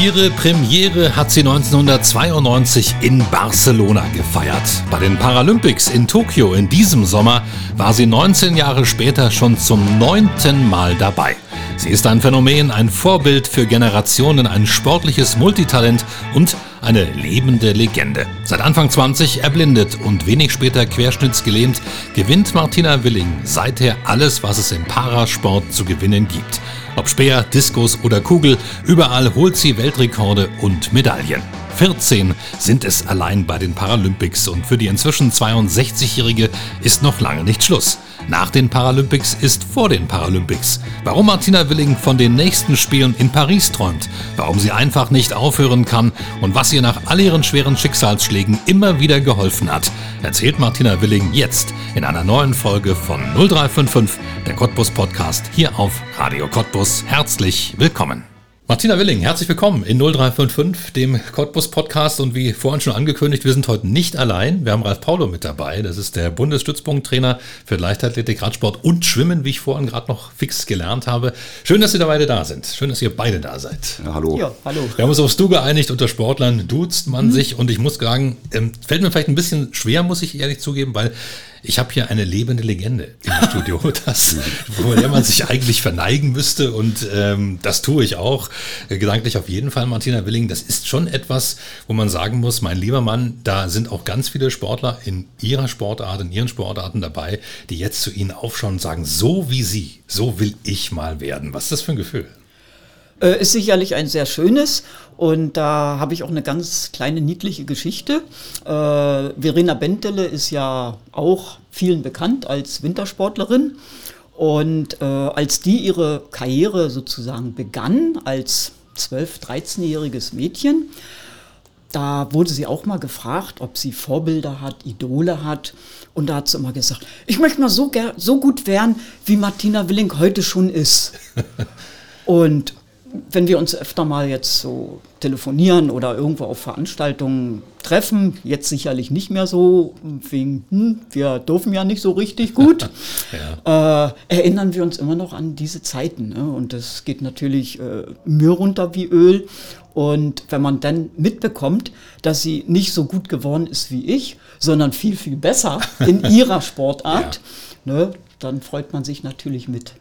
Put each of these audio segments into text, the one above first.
Ihre Premiere hat sie 1992 in Barcelona gefeiert. Bei den Paralympics in Tokio in diesem Sommer war sie 19 Jahre später schon zum neunten Mal dabei. Sie ist ein Phänomen, ein Vorbild für Generationen, ein sportliches Multitalent und eine lebende Legende. Seit Anfang 20 erblindet und wenig später querschnittsgelähmt, gewinnt Martina Willing seither alles, was es im Parasport zu gewinnen gibt. Ob Speer, Diskus oder Kugel, überall holt sie Weltrekorde und Medaillen. 14 sind es allein bei den Paralympics und für die inzwischen 62-Jährige ist noch lange nicht Schluss. Nach den Paralympics ist vor den Paralympics. Warum Martina Willing von den nächsten Spielen in Paris träumt, warum sie einfach nicht aufhören kann und was ihr nach all ihren schweren Schicksalsschlägen immer wieder geholfen hat, erzählt Martina Willing jetzt in einer neuen Folge von 0355, der Cottbus Podcast hier auf Radio Cottbus. Herzlich willkommen. Martina Willing, herzlich willkommen in 0355, dem Cottbus Podcast. Und wie vorhin schon angekündigt, wir sind heute nicht allein. Wir haben Ralf Paulo mit dabei. Das ist der Bundesstützpunkttrainer für Leichtathletik, Radsport und Schwimmen, wie ich vorhin gerade noch fix gelernt habe. Schön, dass Sie da beide da sind. Schön, dass ihr beide da seid. Ja, hallo. Ja, hallo. Wir haben uns aufs Du geeinigt. Unter Sportlern duzt man mhm. sich. Und ich muss sagen, ähm, fällt mir vielleicht ein bisschen schwer, muss ich ehrlich zugeben, weil ich habe hier eine lebende Legende im Studio, das, vor der man sich eigentlich verneigen müsste und ähm, das tue ich auch. Äh, gedanklich auf jeden Fall, Martina Willing. Das ist schon etwas, wo man sagen muss, mein lieber Mann, da sind auch ganz viele Sportler in ihrer Sportart, in ihren Sportarten dabei, die jetzt zu Ihnen aufschauen und sagen, so wie Sie, so will ich mal werden. Was ist das für ein Gefühl? Äh, ist sicherlich ein sehr schönes und da habe ich auch eine ganz kleine niedliche Geschichte. Äh, Verena Bentele ist ja auch vielen bekannt als Wintersportlerin. Und äh, als die ihre Karriere sozusagen begann, als 12-, 13-jähriges Mädchen, da wurde sie auch mal gefragt, ob sie Vorbilder hat, Idole hat. Und da hat sie immer gesagt, ich möchte mal so, so gut werden, wie Martina Willing heute schon ist. Und wenn wir uns öfter mal jetzt so telefonieren oder irgendwo auf Veranstaltungen treffen, jetzt sicherlich nicht mehr so, wegen, hm, wir dürfen ja nicht so richtig gut, ja. äh, erinnern wir uns immer noch an diese Zeiten. Ne? Und das geht natürlich äh, mir runter wie Öl. Und wenn man dann mitbekommt, dass sie nicht so gut geworden ist wie ich, sondern viel, viel besser in ihrer Sportart, ja. ne, dann freut man sich natürlich mit.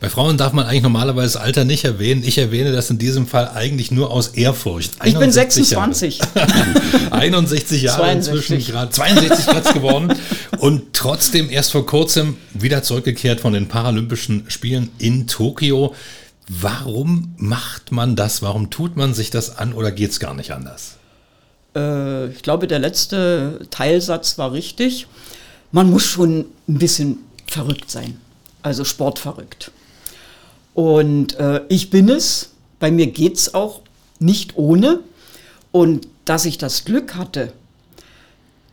Bei Frauen darf man eigentlich normalerweise das Alter nicht erwähnen. Ich erwähne das in diesem Fall eigentlich nur aus Ehrfurcht. Ich bin 26. Jahre. 61 Jahre 62. inzwischen gerade. 62 Platz geworden. Und trotzdem erst vor kurzem wieder zurückgekehrt von den Paralympischen Spielen in Tokio. Warum macht man das? Warum tut man sich das an oder geht es gar nicht anders? Äh, ich glaube, der letzte Teilsatz war richtig. Man muss schon ein bisschen verrückt sein also sportverrückt. Und äh, ich bin es, bei mir geht es auch nicht ohne. Und dass ich das Glück hatte,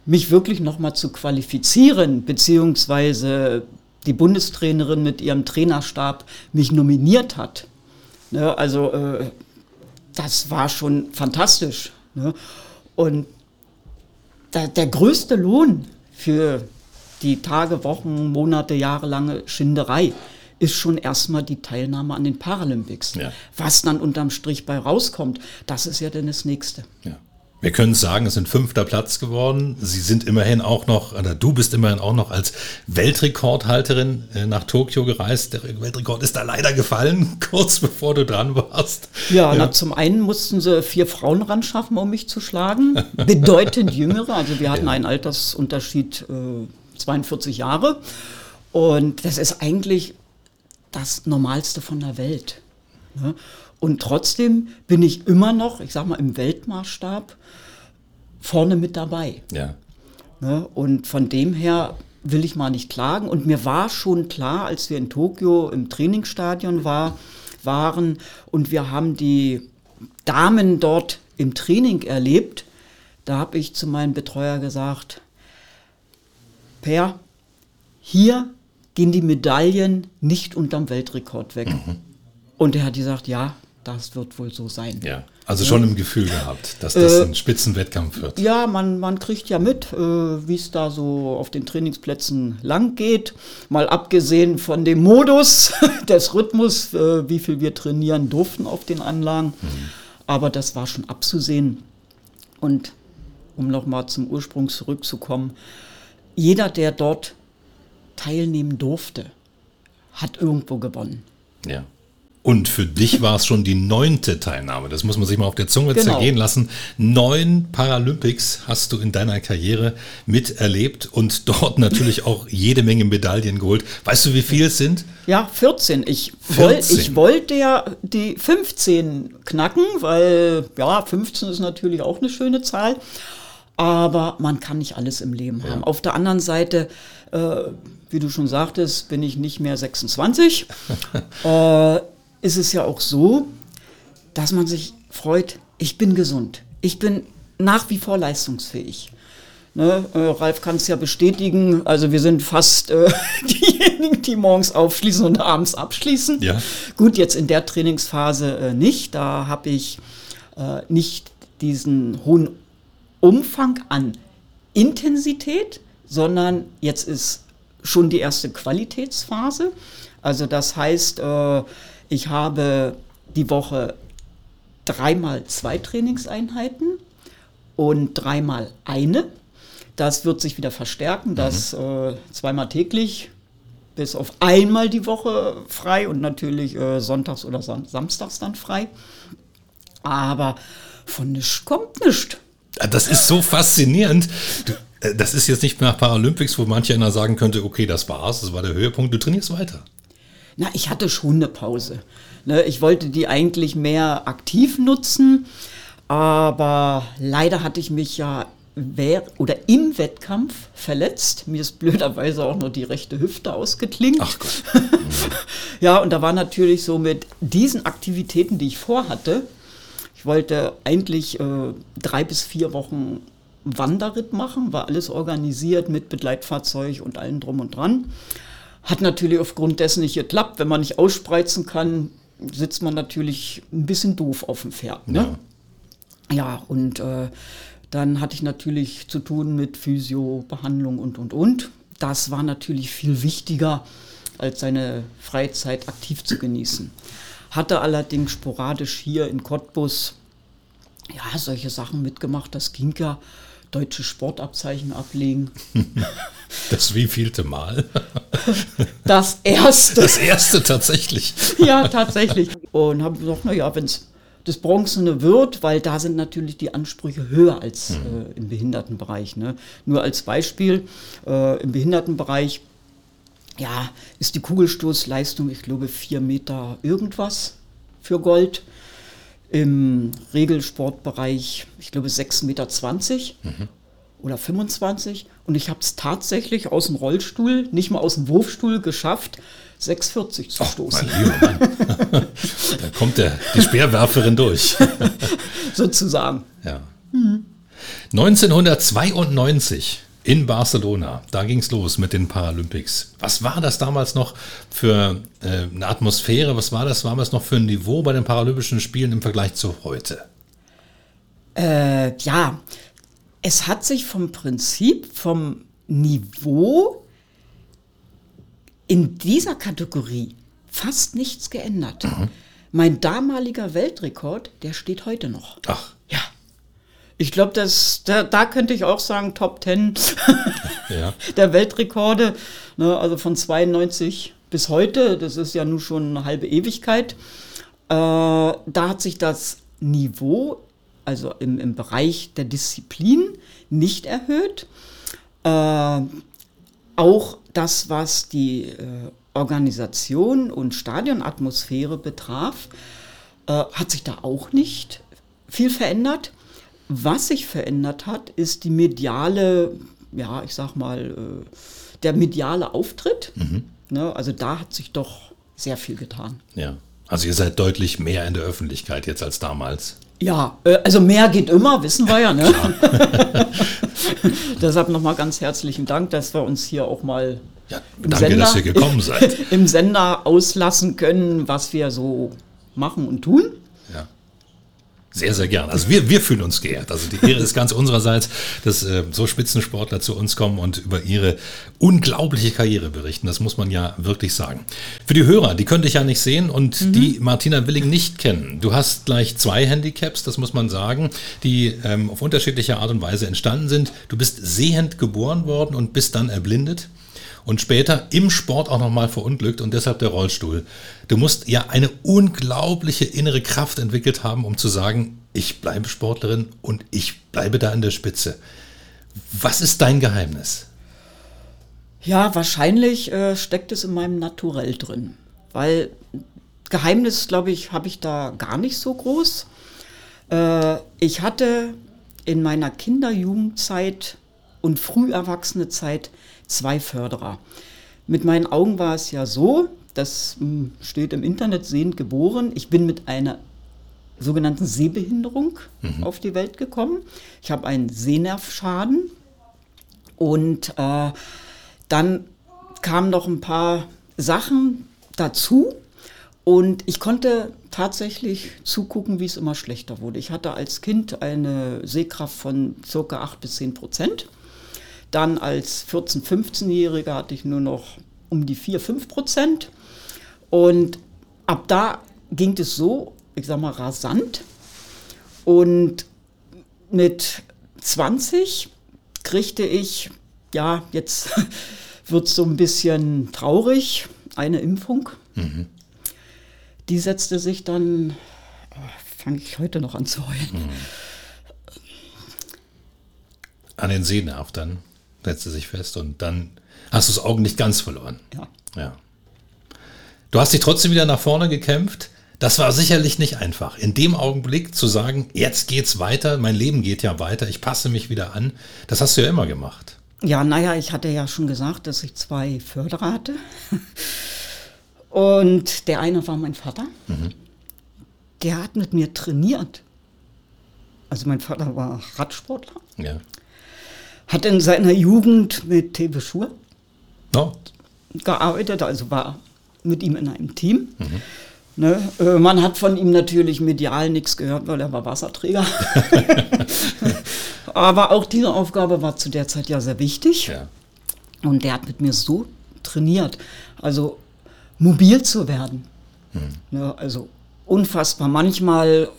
mich wirklich nochmal zu qualifizieren, beziehungsweise die Bundestrainerin mit ihrem Trainerstab mich nominiert hat. Ne, also äh, das war schon fantastisch. Ne? Und da, der größte Lohn für die Tage, Wochen, Monate, jahrelange Schinderei ist schon erstmal die Teilnahme an den Paralympics. Ja. Was dann unterm Strich bei rauskommt, das ist ja dann das Nächste. Ja. Wir können sagen, es sind fünfter Platz geworden. Sie sind immerhin auch noch, oder du bist immerhin auch noch als Weltrekordhalterin äh, nach Tokio gereist. Der Weltrekord ist da leider gefallen, kurz bevor du dran warst. Ja, ja. Na, zum einen mussten sie vier Frauen ran schaffen, um mich zu schlagen. Bedeutend jüngere. Also wir hatten ja. einen Altersunterschied äh, 42 Jahre. Und das ist eigentlich das Normalste von der Welt. Ne? Und trotzdem bin ich immer noch, ich sag mal, im Weltmaßstab vorne mit dabei. Ja. Ne? Und von dem her will ich mal nicht klagen. Und mir war schon klar, als wir in Tokio im Trainingsstadion war, waren und wir haben die Damen dort im Training erlebt, da habe ich zu meinem Betreuer gesagt, Per, hier gehen die Medaillen nicht unterm Weltrekord weg. Mhm. Und er hat gesagt, ja, das wird wohl so sein. Ja, also schon im Gefühl gehabt, dass das äh, ein Spitzenwettkampf wird. Ja, man, man kriegt ja mit, äh, wie es da so auf den Trainingsplätzen lang geht. Mal abgesehen von dem Modus, des Rhythmus, äh, wie viel wir trainieren durften auf den Anlagen. Mhm. Aber das war schon abzusehen. Und um nochmal zum Ursprung zurückzukommen, jeder, der dort teilnehmen durfte, hat irgendwo gewonnen. Ja. Und für dich war es schon die neunte Teilnahme. Das muss man sich mal auf der Zunge genau. zergehen lassen. Neun Paralympics hast du in deiner Karriere miterlebt und dort natürlich auch jede Menge Medaillen geholt. Weißt du, wie viele es sind? Ja, 14. Ich, 14. Woll, ich wollte ja die 15 knacken, weil ja, 15 ist natürlich auch eine schöne Zahl. Aber man kann nicht alles im Leben haben. Auf der anderen Seite, äh, wie du schon sagtest, bin ich nicht mehr 26. äh, ist es ja auch so, dass man sich freut, ich bin gesund. Ich bin nach wie vor leistungsfähig. Ne, äh, Ralf kann es ja bestätigen. Also wir sind fast äh, diejenigen, die morgens aufschließen und abends abschließen. Ja. Gut, jetzt in der Trainingsphase äh, nicht. Da habe ich äh, nicht diesen hohen Umfang an Intensität, sondern jetzt ist schon die erste Qualitätsphase. Also das heißt, äh, ich habe die Woche dreimal zwei Trainingseinheiten und dreimal eine. Das wird sich wieder verstärken, das mhm. äh, zweimal täglich bis auf einmal die Woche frei und natürlich äh, sonntags oder sam samstags dann frei. Aber von nichts kommt nichts. Das ist so faszinierend. Äh, das ist jetzt nicht nach Paralympics, wo manch einer sagen könnte, okay, das war's, das war der Höhepunkt, du trainierst weiter. Na, ich hatte schon eine Pause. Ne, ich wollte die eigentlich mehr aktiv nutzen, aber leider hatte ich mich ja oder im Wettkampf verletzt. Mir ist blöderweise auch nur die rechte Hüfte ausgeklingt. Ach Gott. ja, und da war natürlich so mit diesen Aktivitäten, die ich vorhatte, ich wollte eigentlich äh, drei bis vier Wochen Wanderritt machen, war alles organisiert mit Begleitfahrzeug und allem drum und dran. Hat natürlich aufgrund dessen nicht geklappt. Wenn man nicht ausspreizen kann, sitzt man natürlich ein bisschen doof auf dem Pferd. Ne? Ja. ja, und äh, dann hatte ich natürlich zu tun mit Physiobehandlung und, und, und. Das war natürlich viel wichtiger, als seine Freizeit aktiv zu genießen. Hatte allerdings sporadisch hier in Cottbus ja, solche Sachen mitgemacht. Das ging ja deutsche Sportabzeichen ablegen. Das wievielte Mal? Das erste. Das erste tatsächlich. Ja, tatsächlich. Und habe gesagt, naja, wenn es das Bronzene wird, weil da sind natürlich die Ansprüche höher als mhm. äh, im Behindertenbereich. Ne? Nur als Beispiel, äh, im Behindertenbereich ja, ist die Kugelstoßleistung, ich glaube, vier Meter irgendwas für Gold im Regelsportbereich, ich glaube, 6,20 Meter mhm. oder 25. Und ich habe es tatsächlich aus dem Rollstuhl, nicht mal aus dem Wurfstuhl geschafft, 6,40 zu stoßen. Oh, da kommt der, die Speerwerferin durch. Sozusagen. Ja. Mhm. 1992 in Barcelona. Da ging es los mit den Paralympics. Was war das damals noch für äh, eine Atmosphäre? Was war das damals noch für ein Niveau bei den Paralympischen Spielen im Vergleich zu heute? Äh, ja, es hat sich vom Prinzip, vom Niveau in dieser Kategorie fast nichts geändert. Mhm. Mein damaliger Weltrekord, der steht heute noch. Ach. Ich glaube, da, da könnte ich auch sagen, Top 10 ja. der Weltrekorde. Ne, also von 92 bis heute, das ist ja nun schon eine halbe Ewigkeit. Äh, da hat sich das Niveau, also im, im Bereich der Disziplin, nicht erhöht. Äh, auch das, was die äh, Organisation und Stadionatmosphäre betraf, äh, hat sich da auch nicht viel verändert. Was sich verändert hat, ist die mediale, ja, ich sag mal, äh, der mediale Auftritt. Mhm. Ne, also da hat sich doch sehr viel getan. Ja. Also ihr seid deutlich mehr in der Öffentlichkeit jetzt als damals. Ja, äh, also mehr geht immer, wissen wir ja. Ne? Deshalb nochmal ganz herzlichen Dank, dass wir uns hier auch mal ja, im, danke, Sender, im Sender auslassen können, was wir so machen und tun. Sehr, sehr gern. Also wir, wir fühlen uns geehrt. Also die Ehre ist ganz unsererseits, dass äh, so Spitzensportler zu uns kommen und über ihre unglaubliche Karriere berichten. Das muss man ja wirklich sagen. Für die Hörer, die könnte ich ja nicht sehen und mhm. die Martina Willing nicht kennen. Du hast gleich zwei Handicaps, das muss man sagen, die ähm, auf unterschiedliche Art und Weise entstanden sind. Du bist sehend geboren worden und bist dann erblindet und später im Sport auch nochmal verunglückt und deshalb der Rollstuhl. Du musst ja eine unglaubliche innere Kraft entwickelt haben, um zu sagen, ich bleibe Sportlerin und ich bleibe da an der Spitze. Was ist dein Geheimnis? Ja, wahrscheinlich äh, steckt es in meinem Naturell drin, weil Geheimnis, glaube ich, habe ich da gar nicht so groß. Äh, ich hatte in meiner Kinder-Jugendzeit und früherwachsene Zeit zwei Förderer. Mit meinen Augen war es ja so, das hm, steht im Internet sehend geboren. Ich bin mit einer sogenannten Sehbehinderung mhm. auf die Welt gekommen. Ich habe einen Sehnervschaden und äh, dann kamen noch ein paar Sachen dazu und ich konnte tatsächlich zugucken, wie es immer schlechter wurde. Ich hatte als Kind eine Sehkraft von ca. 8 bis 10 Prozent. Dann als 14-, 15-Jähriger hatte ich nur noch um die 4, 5 Prozent. Und ab da ging es so, ich sag mal, rasant. Und mit 20 kriegte ich, ja, jetzt wird es so ein bisschen traurig, eine Impfung. Mhm. Die setzte sich dann, oh, fange ich heute noch an zu heulen. Mhm. An den Sehnerv dann? Setzte sich fest und dann hast du das Augen nicht ganz verloren. Ja. ja. Du hast dich trotzdem wieder nach vorne gekämpft. Das war sicherlich nicht einfach. In dem Augenblick zu sagen, jetzt geht's weiter, mein Leben geht ja weiter, ich passe mich wieder an, das hast du ja immer gemacht. Ja, naja, ich hatte ja schon gesagt, dass ich zwei Förderer hatte. Und der eine war mein Vater. Mhm. Der hat mit mir trainiert. Also mein Vater war Radsportler. Ja hat in seiner Jugend mit Tebe Schur no. gearbeitet, also war mit ihm in einem Team. Mhm. Ne, äh, man hat von ihm natürlich medial nichts gehört, weil er war Wasserträger. Aber auch diese Aufgabe war zu der Zeit ja sehr wichtig. Ja. Und der hat mit mir so trainiert, also mobil zu werden. Mhm. Ne, also unfassbar. Manchmal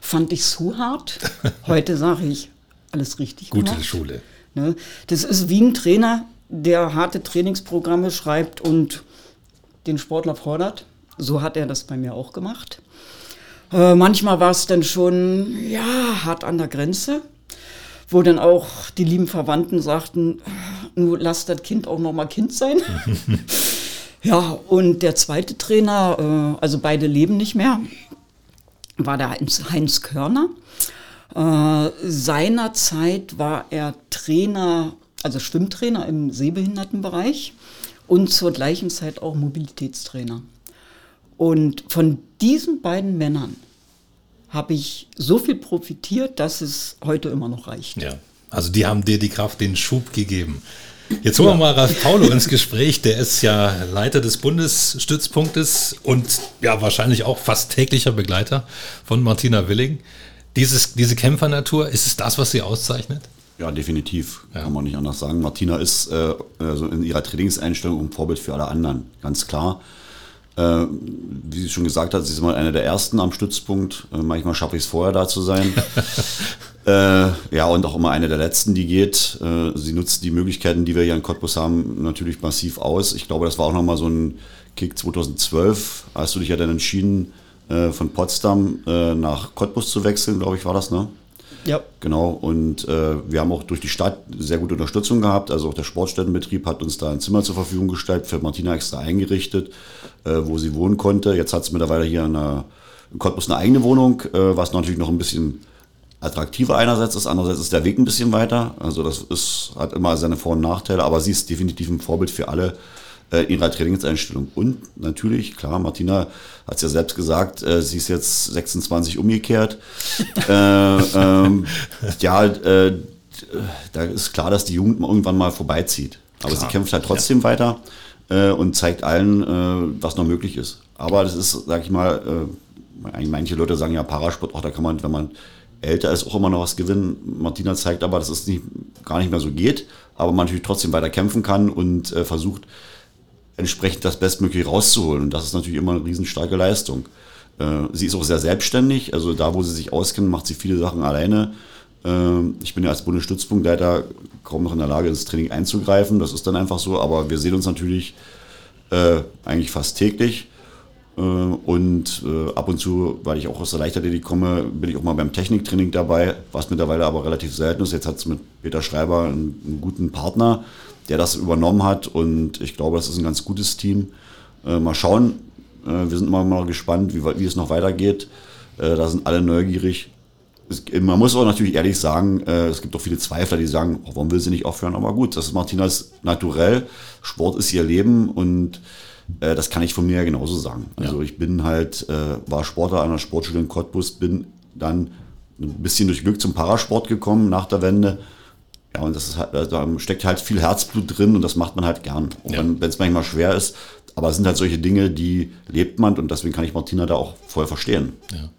fand ich es zu hart. Heute sage ich, alles richtig Gute gemacht. Schule. Ne? Das ist wie ein Trainer, der harte Trainingsprogramme schreibt und den Sportler fordert. So hat er das bei mir auch gemacht. Äh, manchmal war es dann schon, ja, hart an der Grenze, wo dann auch die lieben Verwandten sagten, nur lass das Kind auch noch mal Kind sein. ja, und der zweite Trainer, äh, also beide leben nicht mehr, war der Heinz Körner. Äh, seinerzeit war er Trainer, also Schwimmtrainer im Sehbehindertenbereich und zur gleichen Zeit auch Mobilitätstrainer. Und von diesen beiden Männern habe ich so viel profitiert, dass es heute immer noch reicht. Ja, also die haben dir die Kraft, den Schub gegeben. Jetzt holen wir mal Ralf Paulo ins Gespräch. Der ist ja Leiter des Bundesstützpunktes und ja wahrscheinlich auch fast täglicher Begleiter von Martina Willing. Dieses, diese Kämpfernatur, ist es das, was sie auszeichnet? Ja, definitiv. Ja. Kann man nicht anders sagen. Martina ist äh, also in ihrer Trainingseinstellung ein Vorbild für alle anderen, ganz klar. Äh, wie sie schon gesagt hat, sie ist mal eine der ersten am Stützpunkt. Äh, manchmal schaffe ich es vorher da zu sein. äh, ja, und auch immer eine der letzten, die geht. Äh, sie nutzt die Möglichkeiten, die wir hier in Cottbus haben, natürlich massiv aus. Ich glaube, das war auch nochmal so ein Kick 2012, als du dich ja dann entschieden äh, von Potsdam äh, nach Cottbus zu wechseln, glaube ich, war das, ne? Ja. Genau, und äh, wir haben auch durch die Stadt sehr gute Unterstützung gehabt. Also auch der Sportstättenbetrieb hat uns da ein Zimmer zur Verfügung gestellt, für Martina extra eingerichtet, äh, wo sie wohnen konnte. Jetzt hat sie mittlerweile hier in, einer, in Cottbus eine eigene Wohnung, äh, was natürlich noch ein bisschen attraktiver einerseits ist, andererseits ist der Weg ein bisschen weiter. Also das ist, hat immer seine Vor- und Nachteile, aber sie ist definitiv ein Vorbild für alle, äh, ihrer Trainingseinstellung. Und natürlich, klar, Martina hat es ja selbst gesagt, äh, sie ist jetzt 26 umgekehrt. äh, ähm, ja, äh, da ist klar, dass die Jugend irgendwann mal vorbeizieht. Aber Klar. sie kämpft halt trotzdem weiter äh, und zeigt allen, äh, was noch möglich ist. Aber das ist, sag ich mal, äh, manche Leute sagen ja Parasport, auch da kann man, wenn man älter ist, auch immer noch was gewinnen. Martina zeigt aber, dass es nicht, gar nicht mehr so geht, aber man natürlich trotzdem weiter kämpfen kann und äh, versucht, entsprechend das Bestmögliche rauszuholen. Und das ist natürlich immer eine riesenstarke Leistung. Äh, sie ist auch sehr selbstständig, also da, wo sie sich auskennt, macht sie viele Sachen alleine. Äh, ich bin ja als Bundesstützpunktleiter kaum noch in der Lage, ins Training einzugreifen. Das ist dann einfach so, aber wir sehen uns natürlich äh, eigentlich fast täglich. Äh, und ab und zu, weil ich auch aus der Leichtathletik komme, bin ich auch mal beim Techniktraining dabei, was mittlerweile aber relativ selten ist. Jetzt hat es mit Peter Schreiber einen, einen, guten Partner, der das übernommen hat und ich glaube, das ist ein ganz gutes Team. Äh, mal schauen, äh, wir sind immer mal gespannt, wie, wie es noch weitergeht. Äh, da sind alle neugierig. Es, man muss auch natürlich ehrlich sagen, äh, es gibt auch viele Zweifler, die sagen, oh, warum will sie nicht aufhören? Aber gut, das ist Martinas naturell. Sport ist ihr Leben und äh, das kann ich von mir ja genauso sagen. Also ja. ich bin halt, äh, war Sportler an der Sportschule in Cottbus, bin dann ein bisschen durch Glück zum Parasport gekommen nach der Wende. Ja, und das ist halt, da steckt halt viel Herzblut drin und das macht man halt gern. Auch ja. wenn es manchmal schwer ist. Aber es sind halt solche Dinge, die lebt man und deswegen kann ich Martina da auch voll verstehen. Ja.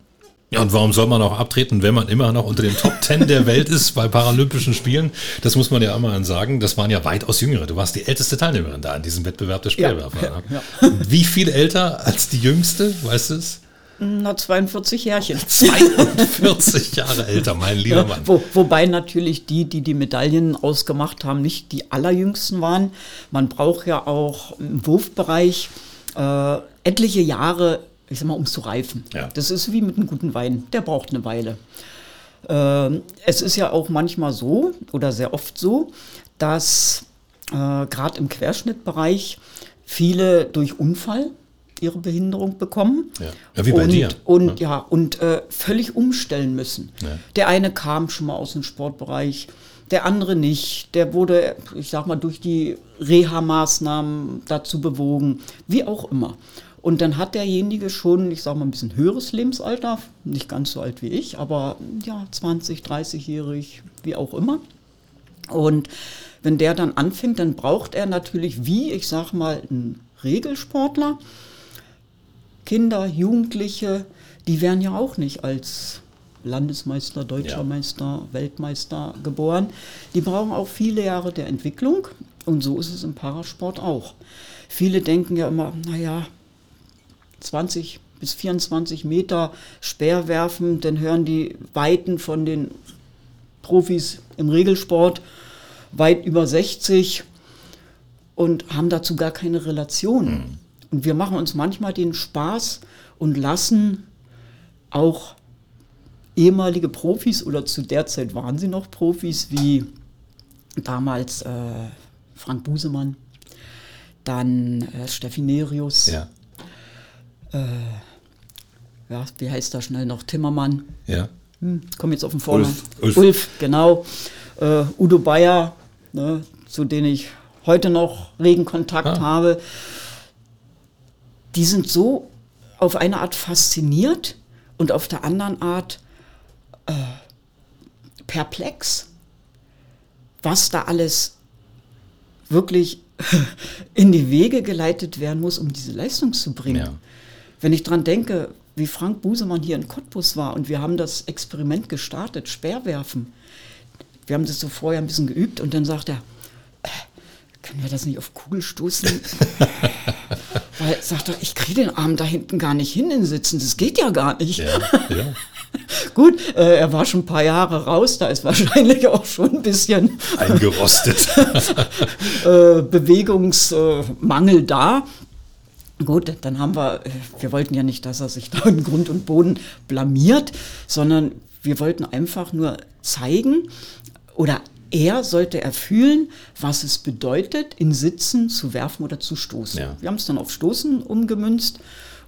Ja, und warum soll man auch abtreten, wenn man immer noch unter den Top Ten der Welt ist bei Paralympischen Spielen? Das muss man ja immer sagen. Das waren ja weitaus jüngere. Du warst die älteste Teilnehmerin da in diesem Wettbewerb der Speerwerfer. Ja, ja. Wie viel älter als die jüngste? Weißt du es? Na, 42 Jährchen. 42 Jahre älter, mein lieber Mann. Wo, wobei natürlich die, die die Medaillen ausgemacht haben, nicht die allerjüngsten waren. Man braucht ja auch im Wurfbereich äh, etliche Jahre ich sag mal, um zu reifen. Ja. Das ist wie mit einem guten Wein, der braucht eine Weile. Ähm, es ist ja auch manchmal so oder sehr oft so, dass äh, gerade im Querschnittbereich viele durch Unfall ihre Behinderung bekommen. Ja, ja wie bei und, dir. Und ja, ja und äh, völlig umstellen müssen. Ja. Der eine kam schon mal aus dem Sportbereich, der andere nicht. Der wurde, ich sag mal, durch die Reha-Maßnahmen dazu bewogen, wie auch immer. Und dann hat derjenige schon, ich sage mal, ein bisschen höheres Lebensalter, nicht ganz so alt wie ich, aber ja, 20, 30-jährig, wie auch immer. Und wenn der dann anfängt, dann braucht er natürlich, wie ich sage mal, ein Regelsportler, Kinder, Jugendliche, die werden ja auch nicht als Landesmeister, Deutscher ja. Meister, Weltmeister geboren. Die brauchen auch viele Jahre der Entwicklung und so ist es im Parasport auch. Viele denken ja immer, naja, 20 bis 24 Meter Speer werfen, dann hören die Weiten von den Profis im Regelsport weit über 60 und haben dazu gar keine Relation. Mhm. Und wir machen uns manchmal den Spaß und lassen auch ehemalige Profis oder zu der Zeit waren sie noch Profis, wie damals äh, Frank Busemann, dann äh, Steffi Nerius, ja äh, ja, wie heißt da schnell noch? Timmermann. Ja. Hm, komm jetzt auf den Vornamen. Ulf. Ulf. Ulf, genau. Äh, Udo Bayer, ne, zu denen ich heute noch regen Kontakt ah. habe. Die sind so auf eine Art fasziniert und auf der anderen Art äh, perplex, was da alles wirklich in die Wege geleitet werden muss, um diese Leistung zu bringen. Ja. Wenn ich dran denke, wie Frank Busemann hier in Cottbus war und wir haben das Experiment gestartet, Speerwerfen. Wir haben das so vorher ein bisschen geübt und dann sagt er, äh, können wir das nicht auf Kugel stoßen? Weil, sagt er, ich kriege den Arm da hinten gar nicht hin in Sitzen, das geht ja gar nicht. Ja, ja. Gut, äh, er war schon ein paar Jahre raus, da ist wahrscheinlich auch schon ein bisschen eingerostet. äh, Bewegungsmangel da. Gut, dann haben wir, wir wollten ja nicht, dass er sich da in Grund und Boden blamiert, sondern wir wollten einfach nur zeigen oder er sollte erfühlen, was es bedeutet, in Sitzen zu werfen oder zu stoßen. Ja. Wir haben es dann auf Stoßen umgemünzt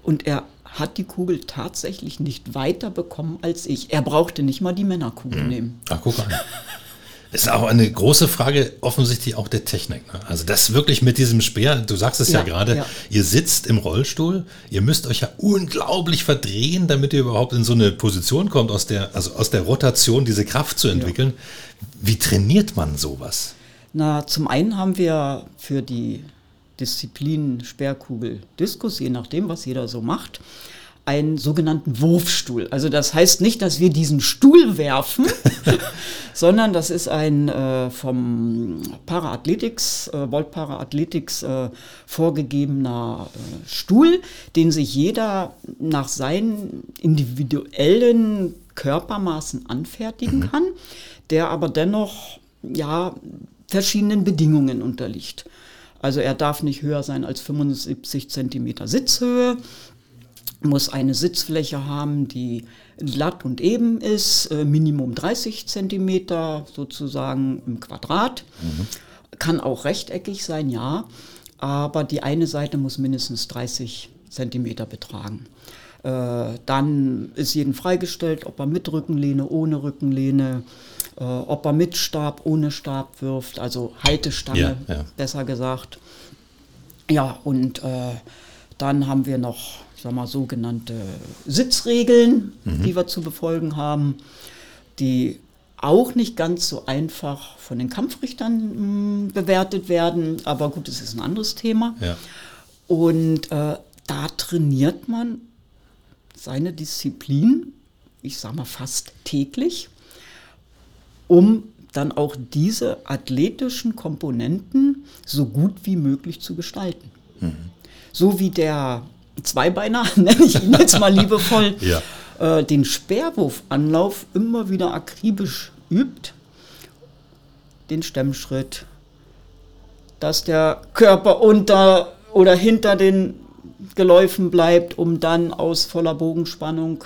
und er hat die Kugel tatsächlich nicht weiter bekommen als ich. Er brauchte nicht mal die Männerkugel mhm. nehmen. Ach, guck an. Das ist auch eine große Frage, offensichtlich auch der Technik. Ne? Also das wirklich mit diesem Speer, du sagst es ja, ja gerade, ja. ihr sitzt im Rollstuhl, ihr müsst euch ja unglaublich verdrehen, damit ihr überhaupt in so eine Position kommt, aus der, also aus der Rotation diese Kraft zu entwickeln. Ja. Wie trainiert man sowas? Na, zum einen haben wir für die Disziplin Sperrkugel Diskus, je nachdem, was jeder so macht, einen sogenannten Wurfstuhl. Also das heißt nicht, dass wir diesen Stuhl werfen, sondern das ist ein äh, vom Paraathletics, äh, World Paraathletics äh, vorgegebener äh, Stuhl, den sich jeder nach seinen individuellen Körpermaßen anfertigen mhm. kann, der aber dennoch ja verschiedenen Bedingungen unterliegt. Also er darf nicht höher sein als 75 Zentimeter Sitzhöhe, muss eine Sitzfläche haben, die glatt und eben ist, äh, Minimum 30 Zentimeter sozusagen im Quadrat. Mhm. Kann auch rechteckig sein, ja, aber die eine Seite muss mindestens 30 Zentimeter betragen. Äh, dann ist jeden freigestellt, ob er mit Rückenlehne, ohne Rückenlehne, äh, ob er mit Stab, ohne Stab wirft, also Haltestange, ja, ja. besser gesagt. Ja, und äh, dann haben wir noch, ich sag mal, sogenannte Sitzregeln, mhm. die wir zu befolgen haben, die auch nicht ganz so einfach von den Kampfrichtern mh, hm, bewertet werden, aber gut, das ist ein anderes Thema. Ja. Und äh, da trainiert man seine Disziplin, ich sag mal fast täglich um dann auch diese athletischen Komponenten so gut wie möglich zu gestalten. Mhm. So wie der Zweibeiner, nenne ich ihn jetzt mal liebevoll, ja. äh, den Speerwurfanlauf immer wieder akribisch übt, den Stemmschritt, dass der Körper unter oder hinter den Geläufen bleibt, um dann aus voller Bogenspannung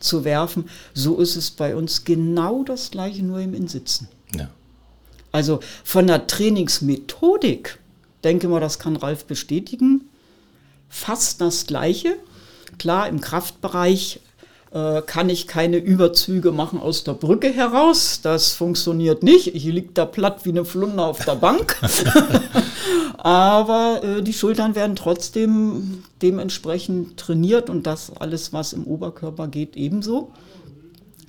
zu werfen. So ist es bei uns genau das gleiche, nur im Insitzen. Ja. Also von der Trainingsmethodik, denke mal, das kann Ralf bestätigen, fast das gleiche. Klar, im Kraftbereich äh, kann ich keine Überzüge machen aus der Brücke heraus. Das funktioniert nicht. Ich liege da platt wie eine Flunder auf der Bank. Aber äh, die Schultern werden trotzdem dementsprechend trainiert und das alles, was im Oberkörper geht, ebenso.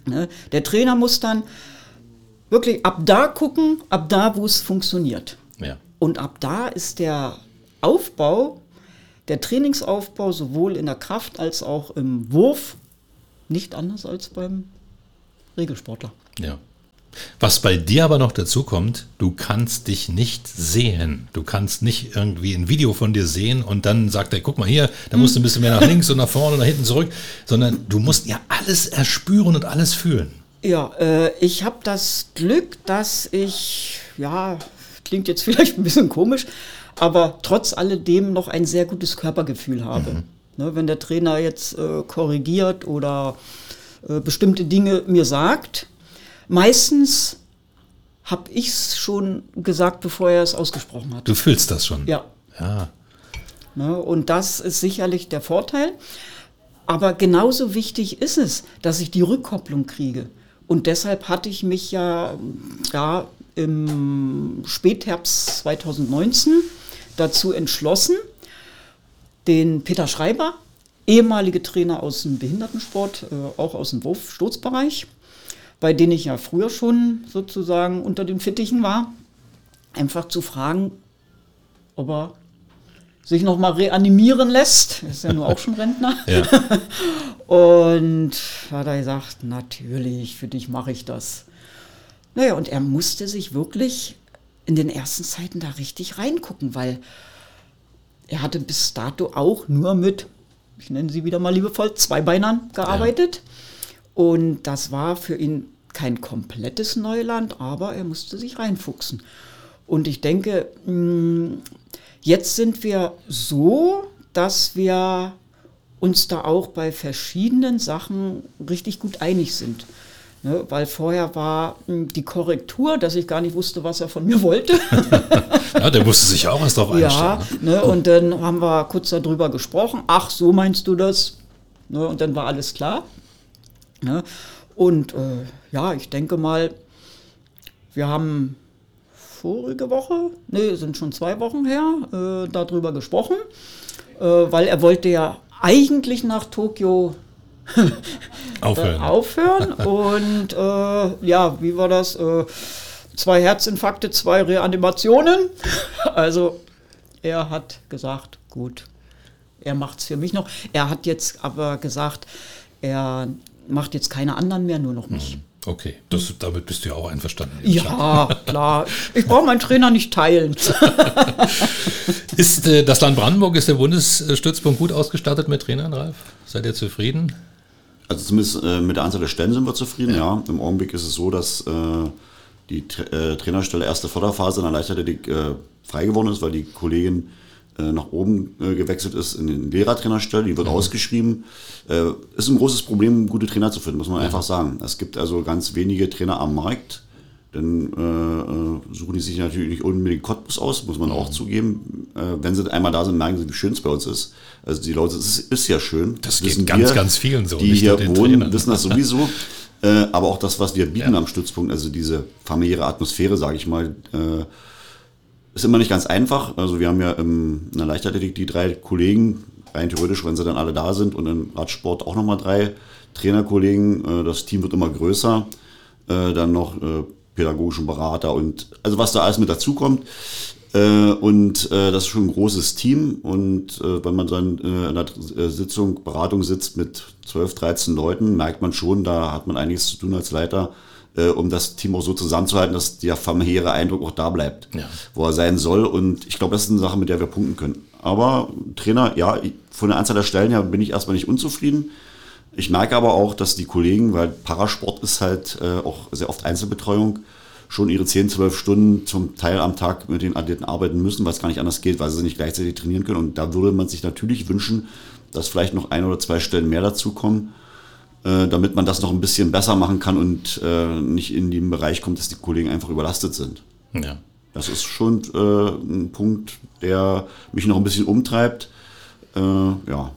Ne? Der Trainer muss dann wirklich ab da gucken, ab da, wo es funktioniert. Ja. Und ab da ist der Aufbau, der Trainingsaufbau sowohl in der Kraft als auch im Wurf nicht anders als beim Regelsportler. Ja. Was bei dir aber noch dazu kommt, du kannst dich nicht sehen. Du kannst nicht irgendwie ein Video von dir sehen und dann sagt er, guck mal hier, da musst du ein bisschen mehr nach links und nach vorne und nach hinten zurück, sondern du musst ja alles erspüren und alles fühlen. Ja, äh, ich habe das Glück, dass ich, ja, klingt jetzt vielleicht ein bisschen komisch, aber trotz alledem noch ein sehr gutes Körpergefühl habe. Mhm. Ne, wenn der Trainer jetzt äh, korrigiert oder äh, bestimmte Dinge mir sagt, meistens habe ich es schon gesagt, bevor er es ausgesprochen hat. Du fühlst das schon? Ja. ja. Ne, und das ist sicherlich der Vorteil. Aber genauso wichtig ist es, dass ich die Rückkopplung kriege. Und deshalb hatte ich mich ja, ja im Spätherbst 2019 dazu entschlossen, den Peter Schreiber, ehemalige Trainer aus dem Behindertensport, äh, auch aus dem Wurfstoßbereich, bei denen ich ja früher schon sozusagen unter den Fittichen war, einfach zu fragen, ob er sich noch mal reanimieren lässt. Er ist ja nur auch schon Rentner. Ja. Und hat er gesagt, natürlich, für dich mache ich das. Naja, und er musste sich wirklich in den ersten Zeiten da richtig reingucken, weil er hatte bis dato auch nur mit, ich nenne sie wieder mal liebevoll, Zweibeinern gearbeitet. Ja. Und das war für ihn kein komplettes Neuland, aber er musste sich reinfuchsen. Und ich denke, hm, jetzt sind wir so, dass wir uns da auch bei verschiedenen Sachen richtig gut einig sind. Ne, weil vorher war hm, die Korrektur, dass ich gar nicht wusste, was er von mir wollte. ja, der musste sich auch erst drauf einstellen. Ja, ne? ne, und dann haben wir kurz darüber gesprochen. Ach, so meinst du das? Ne, und dann war alles klar. Ne? Und äh, ja, ich denke mal, wir haben vorige Woche, nee, sind schon zwei Wochen her, äh, darüber gesprochen, äh, weil er wollte ja eigentlich nach Tokio aufhören. aufhören. Und äh, ja, wie war das? Äh, zwei Herzinfarkte, zwei Reanimationen. Also er hat gesagt, gut, er macht es für mich noch. Er hat jetzt aber gesagt, er macht jetzt keine anderen mehr, nur noch mich. Mhm. Okay, das, damit bist du ja auch einverstanden. Ja, klar. Ich brauche meinen Trainer nicht teilen. ist äh, das Land Brandenburg, ist der Bundesstützpunkt gut ausgestattet mit Trainern, Ralf? Seid ihr zufrieden? Also zumindest äh, mit der Anzahl der Stellen sind wir zufrieden, ja. ja. Im Augenblick ist es so, dass äh, die Tra äh, Trainerstelle erste Förderphase in der Leichtathletik äh, frei geworden ist, weil die Kollegin äh, nach oben gewechselt ist in den Lehrertrainerstelle, die wird mhm. ausgeschrieben. Ist ein großes Problem, gute Trainer zu finden, muss man ja. einfach sagen. Es gibt also ganz wenige Trainer am Markt. Dann äh, suchen die sich natürlich nicht unbedingt Cottbus aus, muss man mhm. auch zugeben. Äh, wenn sie einmal da sind, merken sie, wie schön es bei uns ist. Also die Leute, es ist, ist ja schön. Das, das geht ganz, wir, ganz vielen so. Die hier wohnen, Trainern. wissen das sowieso. äh, aber auch das, was wir bieten ja. am Stützpunkt, also diese familiäre Atmosphäre, sage ich mal, äh, ist immer nicht ganz einfach. Also wir haben ja in der Leichtathletik die drei Kollegen, rein theoretisch, wenn sie dann alle da sind und im Radsport auch nochmal drei Trainerkollegen. Äh, das Team wird immer größer. Äh, dann noch äh, pädagogischen Berater und also was da alles mit dazukommt. Und das ist schon ein großes Team. Und wenn man dann in der Sitzung, Beratung sitzt mit 12, 13 Leuten, merkt man schon, da hat man einiges zu tun als Leiter äh, um das Team auch so zusammenzuhalten, dass der familiäre Eindruck auch da bleibt, ja. wo er sein soll. Und ich glaube, das ist eine Sache, mit der wir punkten können. Aber Trainer, ja, von der Anzahl der Stellen her bin ich erstmal nicht unzufrieden. Ich merke aber auch, dass die Kollegen, weil Parasport ist halt äh, auch sehr oft Einzelbetreuung, schon ihre 10, 12 Stunden zum Teil am Tag mit den Athleten arbeiten müssen, weil es gar nicht anders geht, weil sie nicht gleichzeitig trainieren können. Und da würde man sich natürlich wünschen, dass vielleicht noch ein oder zwei Stellen mehr dazukommen äh, damit man das noch ein bisschen besser machen kann und äh, nicht in den Bereich kommt, dass die Kollegen einfach überlastet sind. Ja. Das ist schon äh, ein Punkt, der mich noch ein bisschen umtreibt. Ja. ja.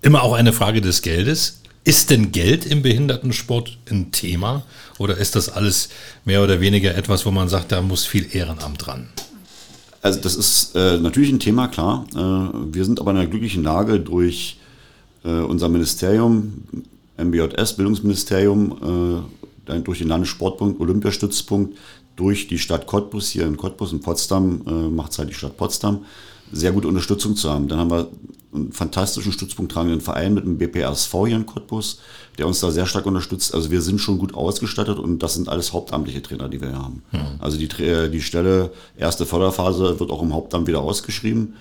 Immer auch eine Frage des Geldes. Ist denn Geld im Behindertensport ein Thema oder ist das alles mehr oder weniger etwas, wo man sagt, da muss viel Ehrenamt dran? Also das ist äh, natürlich ein Thema, klar. Äh, wir sind aber in einer glücklichen Lage durch äh, unser Ministerium MBJS, Bildungsministerium, äh, durch den Landessportpunkt, Olympiastützpunkt, durch die Stadt Cottbus, hier in Cottbus, in Potsdam, äh, macht es halt die Stadt Potsdam, sehr gute Unterstützung zu haben. Dann haben wir einen fantastischen stützpunkttragenden Verein mit dem BPRSV hier in Cottbus, der uns da sehr stark unterstützt. Also wir sind schon gut ausgestattet und das sind alles hauptamtliche Trainer, die wir hier haben. Mhm. Also die, die Stelle erste Förderphase wird auch im Hauptamt wieder ausgeschrieben.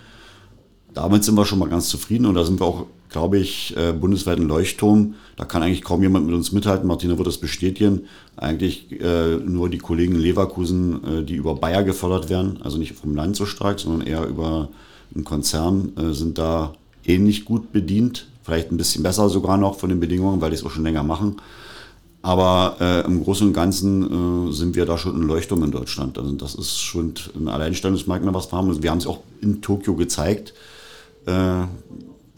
Damit sind wir schon mal ganz zufrieden und da sind wir auch, glaube ich, äh, bundesweit ein Leuchtturm. Da kann eigentlich kaum jemand mit uns mithalten. Martina wird das bestätigen. Eigentlich äh, nur die Kollegen Leverkusen, äh, die über Bayer gefördert werden, also nicht vom Land so stark, sondern eher über einen Konzern, äh, sind da ähnlich gut bedient. Vielleicht ein bisschen besser sogar noch von den Bedingungen, weil die es auch schon länger machen. Aber äh, im Großen und Ganzen äh, sind wir da schon ein Leuchtturm in Deutschland. Also das ist schon ein Alleinstellungsmerkmal, was wir haben. Wir haben es auch in Tokio gezeigt äh,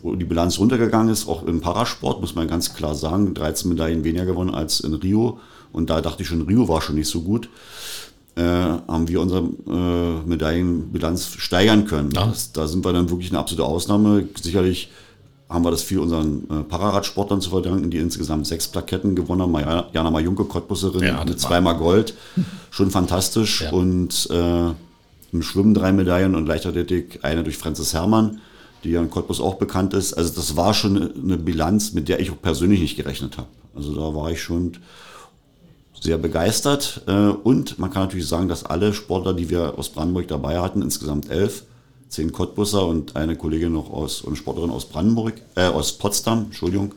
wo die Bilanz runtergegangen ist, auch im Parasport, muss man ganz klar sagen, 13 Medaillen weniger gewonnen als in Rio. Und da dachte ich schon, Rio war schon nicht so gut. Äh, haben wir unsere äh, Medaillenbilanz steigern können. Ja. Das, da sind wir dann wirklich eine absolute Ausnahme. Sicherlich haben wir das viel unseren äh, Pararadsportlern zu verdanken, die insgesamt sechs Plaketten gewonnen haben. Jana Majunke, Cottbusserin, ja, mit zweimal Gold. Schon fantastisch. Ja. Und äh, im Schwimmen drei Medaillen und Leichtathletik eine durch Francis Herrmann die ja in Cottbus auch bekannt ist. Also das war schon eine Bilanz, mit der ich auch persönlich nicht gerechnet habe. Also da war ich schon sehr begeistert. Äh, und man kann natürlich sagen, dass alle Sportler, die wir aus Brandenburg dabei hatten, insgesamt elf, zehn Cottbusser und eine Kollegin noch aus, eine Sportlerin aus Brandenburg, äh, aus Potsdam, Entschuldigung,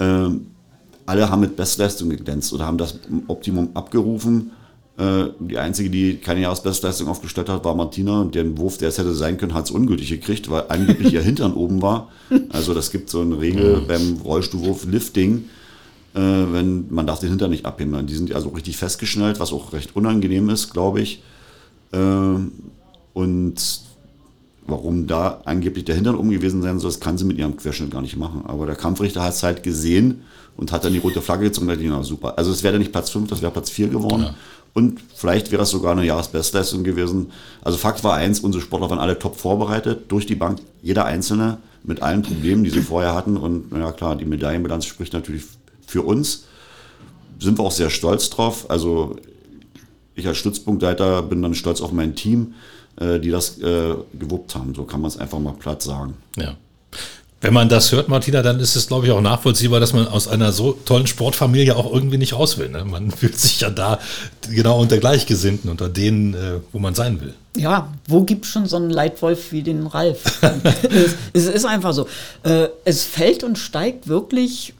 äh, alle haben mit Bestleistung geglänzt oder haben das Optimum abgerufen äh, die einzige, die keine Jahresbestleistung aufgestellt hat, war Martina. Und den Wurf, der es hätte sein können, hat es ungültig gekriegt, weil angeblich ihr Hintern oben war. Also das gibt so eine Regel beim Rollstuhlwurf Lifting, wenn man darf den Hintern nicht abheben. Die sind also richtig festgeschnallt, was auch recht unangenehm ist, glaube ich. Äh, und warum da angeblich der Hintern oben gewesen sein soll, das kann sie mit ihrem Querschnitt gar nicht machen. Aber der Kampfrichter hat es halt gesehen und hat dann die rote Flagge gezogen und hat gesagt, super. Also es wäre nicht Platz 5, das wäre Platz 4 geworden. Ja. Und vielleicht wäre es sogar eine Jahresbestleistung gewesen. Also Fakt war eins, unsere Sportler waren alle top vorbereitet, durch die Bank, jeder Einzelne mit allen Problemen, die sie vorher hatten. Und ja klar, die Medaillenbilanz spricht natürlich für uns. Sind wir auch sehr stolz drauf. Also ich als Stützpunktleiter bin dann stolz auf mein Team, äh, die das äh, gewuppt haben. So kann man es einfach mal platt sagen. Ja. Wenn man das hört, Martina, dann ist es, glaube ich, auch nachvollziehbar, dass man aus einer so tollen Sportfamilie auch irgendwie nicht raus will. Ne? Man fühlt sich ja da genau unter Gleichgesinnten, unter denen, äh, wo man sein will. Ja, wo gibt es schon so einen Leitwolf wie den Ralf? es ist einfach so. Äh, es fällt und steigt wirklich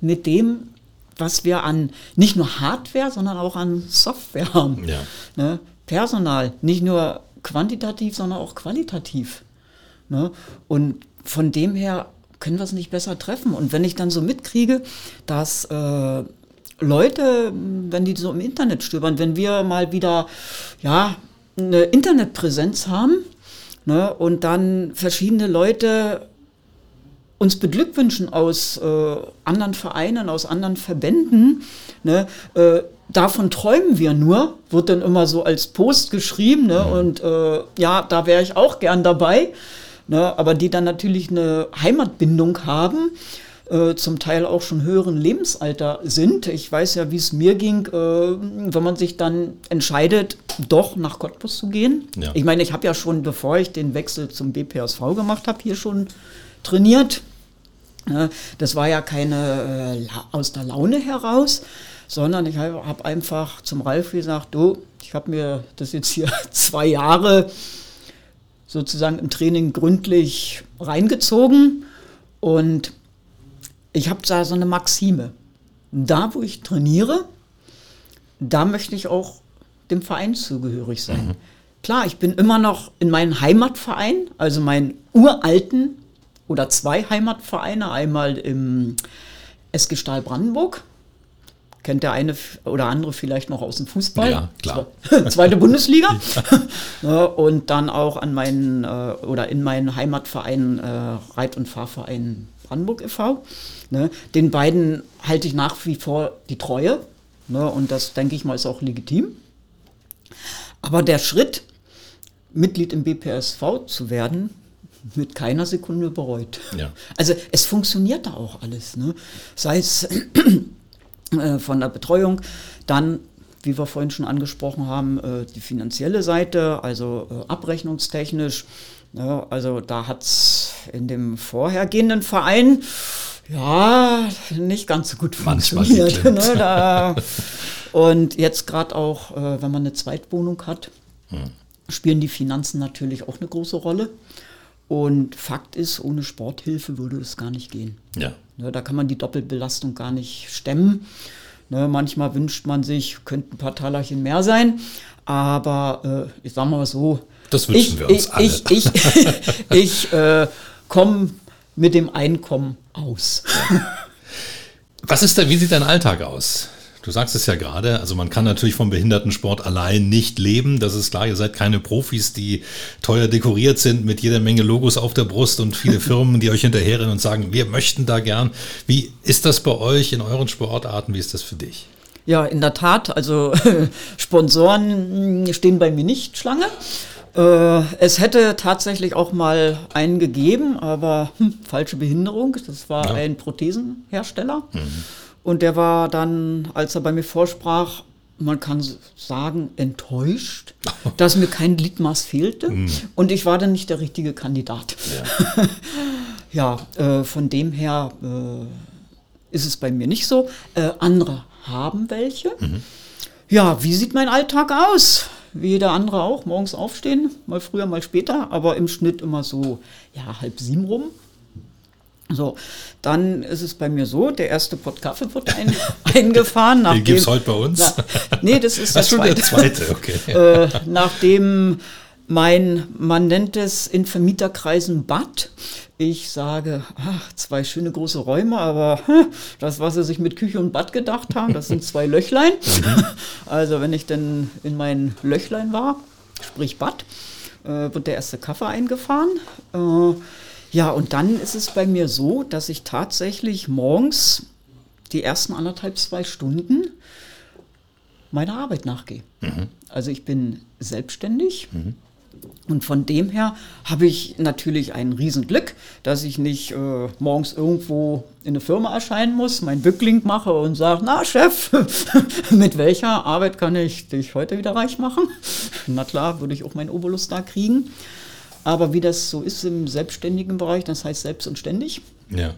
mit dem, was wir an nicht nur Hardware, sondern auch an Software haben. Ja. Ne? Personal, nicht nur quantitativ, sondern auch qualitativ. Ne? Und von dem her können wir es nicht besser treffen. Und wenn ich dann so mitkriege, dass äh, Leute, wenn die so im Internet stöbern, wenn wir mal wieder ja, eine Internetpräsenz haben ne, und dann verschiedene Leute uns beglückwünschen aus äh, anderen Vereinen, aus anderen Verbänden, ne, äh, davon träumen wir nur, wird dann immer so als Post geschrieben ne, und äh, ja, da wäre ich auch gern dabei ne, aber die dann natürlich eine Heimatbindung haben, äh, zum Teil auch schon höheren Lebensalter sind. Ich weiß ja, wie es mir ging, äh, wenn man sich dann entscheidet, doch nach Cottbus zu gehen. Ja. Ich meine, ich habe ja schon, bevor ich den Wechsel zum BPSV gemacht habe, hier schon trainiert. Das war ja keine äh, aus der Laune heraus, sondern ich habe einfach zum Ralf gesagt, du, ich habe mir das jetzt hier zwei Jahre sozusagen im Training gründlich reingezogen und ich habe da so eine Maxime. Da, wo ich trainiere, da möchte ich auch dem Verein zugehörig sein. Mhm. Klar, ich bin immer noch in meinem Heimatverein, also meinen uralten oder zwei Heimatvereine, einmal im SG Stahl Brandenburg kennt der eine oder andere vielleicht noch aus dem Fußball. Ja, klar. Zweite Bundesliga. ja, und dann auch an meinen äh, oder in meinen Heimatverein äh, Reit- und Fahrverein Brandenburg e.V. Ne, den beiden halte ich nach wie vor die Treue. Ne, und das, denke ich mal, ist auch legitim. Aber der Schritt, Mitglied im BPSV zu werden, mit keiner Sekunde bereut. Ja. Also es funktioniert da auch alles. Ne? Sei es äh, von der Betreuung. Dann, wie wir vorhin schon angesprochen haben, äh, die finanzielle Seite, also äh, abrechnungstechnisch. Ja, also da hat es in dem vorhergehenden Verein ja nicht ganz so gut funktioniert. Ne, da, und jetzt gerade auch, äh, wenn man eine Zweitwohnung hat, hm. spielen die Finanzen natürlich auch eine große Rolle. Und Fakt ist, ohne Sporthilfe würde es gar nicht gehen. Ja. Ne, da kann man die Doppelbelastung gar nicht stemmen. Ne, manchmal wünscht man sich, könnten ein paar Talerchen mehr sein. Aber äh, ich sag mal so. Das wünschen ich, wir uns ich, alle. Ich, ich, ich äh, komme mit dem Einkommen aus. Was ist da, wie sieht dein Alltag aus? Du sagst es ja gerade, also man kann natürlich vom Behindertensport allein nicht leben. Das ist klar, ihr seid keine Profis, die teuer dekoriert sind mit jeder Menge Logos auf der Brust und viele Firmen, die euch hinterherrennen und sagen, wir möchten da gern. Wie ist das bei euch in euren Sportarten? Wie ist das für dich? Ja, in der Tat. Also Sponsoren stehen bei mir nicht Schlange. Äh, es hätte tatsächlich auch mal einen gegeben, aber hm, falsche Behinderung. Das war ja. ein Prothesenhersteller. Mhm. Und der war dann, als er bei mir vorsprach, man kann sagen, enttäuscht, dass mir kein Gliedmaß fehlte. Mm. Und ich war dann nicht der richtige Kandidat. Ja, ja äh, von dem her äh, ist es bei mir nicht so. Äh, andere haben welche. Mhm. Ja, wie sieht mein Alltag aus? Wie jeder andere auch. Morgens aufstehen, mal früher, mal später, aber im Schnitt immer so, ja, halb sieben rum. So, dann ist es bei mir so, der erste Pott Kaffee wird ein, eingefahren. Den gibt es heute bei uns? Na, nee, das ist das der, zweite. der zweite. Okay. äh, nachdem mein, man nennt es in Vermieterkreisen Bad. Ich sage, ach, zwei schöne große Räume, aber hm, das, was sie sich mit Küche und Bad gedacht haben, das sind zwei Löchlein. Mhm. Also wenn ich denn in mein Löchlein war, sprich Bad, äh, wird der erste Kaffee eingefahren. Äh, ja, und dann ist es bei mir so, dass ich tatsächlich morgens die ersten anderthalb, zwei Stunden meiner Arbeit nachgehe. Mhm. Also ich bin selbstständig, mhm. Und von dem her habe ich natürlich ein Riesenglück, dass ich nicht äh, morgens irgendwo in eine Firma erscheinen muss, mein Bückling mache und sage, na Chef, mit welcher Arbeit kann ich dich heute wieder reich machen? Na klar, würde ich auch meinen Obolus da kriegen. Aber wie das so ist im selbstständigen Bereich, das heißt selbst und ständig. Ja.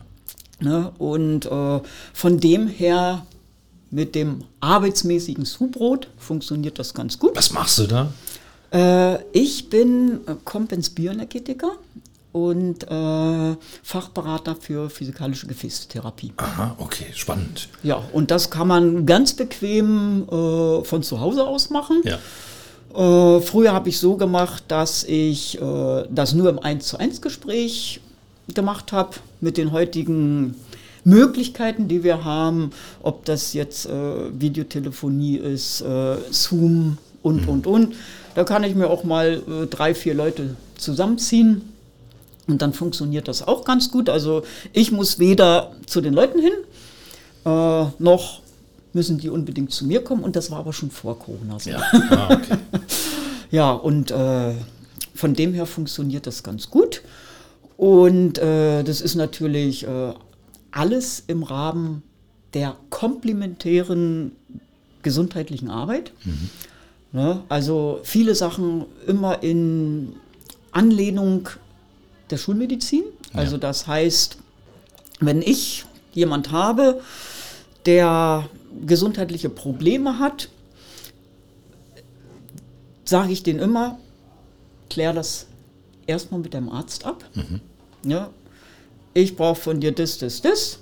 Ne? Und äh, von dem her mit dem arbeitsmäßigen Zubrot funktioniert das ganz gut. Was machst du da? Äh, ich bin äh, Kompens-Bioenergetiker und äh, Fachberater für physikalische Gefäßtherapie. Aha, okay, spannend. Ja, und das kann man ganz bequem äh, von zu Hause aus machen. Ja. Äh, früher habe ich so gemacht, dass ich äh, das nur im 1 zu 1 Gespräch gemacht habe mit den heutigen Möglichkeiten, die wir haben, ob das jetzt äh, Videotelefonie ist, äh, Zoom und, und, und. Da kann ich mir auch mal äh, drei, vier Leute zusammenziehen und dann funktioniert das auch ganz gut. Also ich muss weder zu den Leuten hin, äh, noch müssen die unbedingt zu mir kommen und das war aber schon vor Corona so. Ja, ah, okay. Ja, und äh, von dem her funktioniert das ganz gut. Und äh, das ist natürlich äh, alles im Rahmen der komplementären gesundheitlichen Arbeit. Ne? Also viele Sachen immer in Anlehnung der Schulmedizin. Also das heißt, wenn ich jemand habe, der gesundheitliche Probleme hat, sage ich den immer, klär das erstmal mit deinem Arzt ab. Ja, ich brauche von dir das, das, das.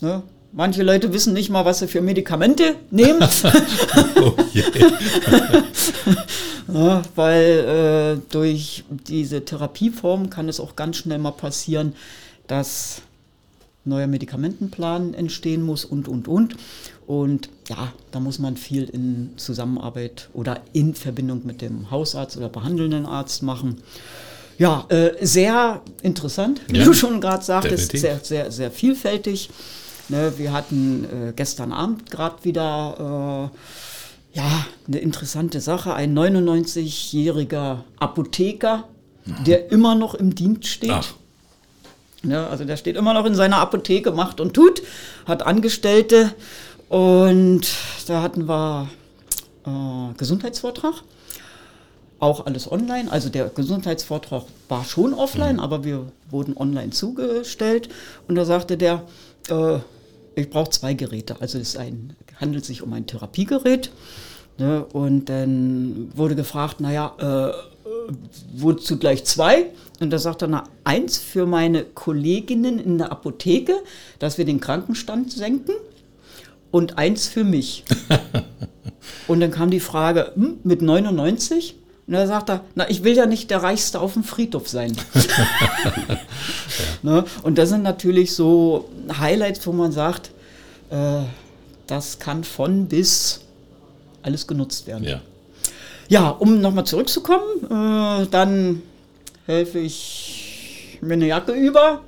Ja, manche Leute wissen nicht mal, was sie für Medikamente nehmen, Oh ja, weil äh, durch diese Therapieform kann es auch ganz schnell mal passieren, dass neuer Medikamentenplan entstehen muss und, und, und. Und ja, da muss man viel in Zusammenarbeit oder in Verbindung mit dem Hausarzt oder behandelnden Arzt machen. Ja, äh, sehr interessant, wie Ja, du schon gerade sagtest, definitiv. sehr, sehr, sehr vielfältig. Ne, wir hatten äh, gestern Abend gerade wieder äh, ja, eine interessante Sache. Ein 99-jähriger Apotheker, der immer noch im Dienst steht. Ach, Ja, also der steht immer noch in seiner Apotheke, macht und tut, hat Angestellte und da hatten wir äh, Gesundheitsvortrag. Auch alles online. Also der Gesundheitsvortrag war schon offline, aber wir wurden online zugestellt. Und da sagte der, äh, ich brauche zwei Geräte. Also es ein, handelt sich um ein Therapiegerät. Ne? Und dann wurde gefragt, naja, äh, äh, wozu gleich zwei? Und da sagt er, na, eins für meine Kolleginnen in der Apotheke, dass wir den Krankenstand senken und eins für mich. und dann kam die Frage, hm, mit 99? Und da sagt er, na, ich will ja nicht der Reichste auf dem Friedhof sein. ne? Und das sind natürlich so Highlights, wo man sagt, äh, das kann von bis alles genutzt werden. ja. Ja, um nochmal zurückzukommen, äh, dann helfe ich mir eine Jacke über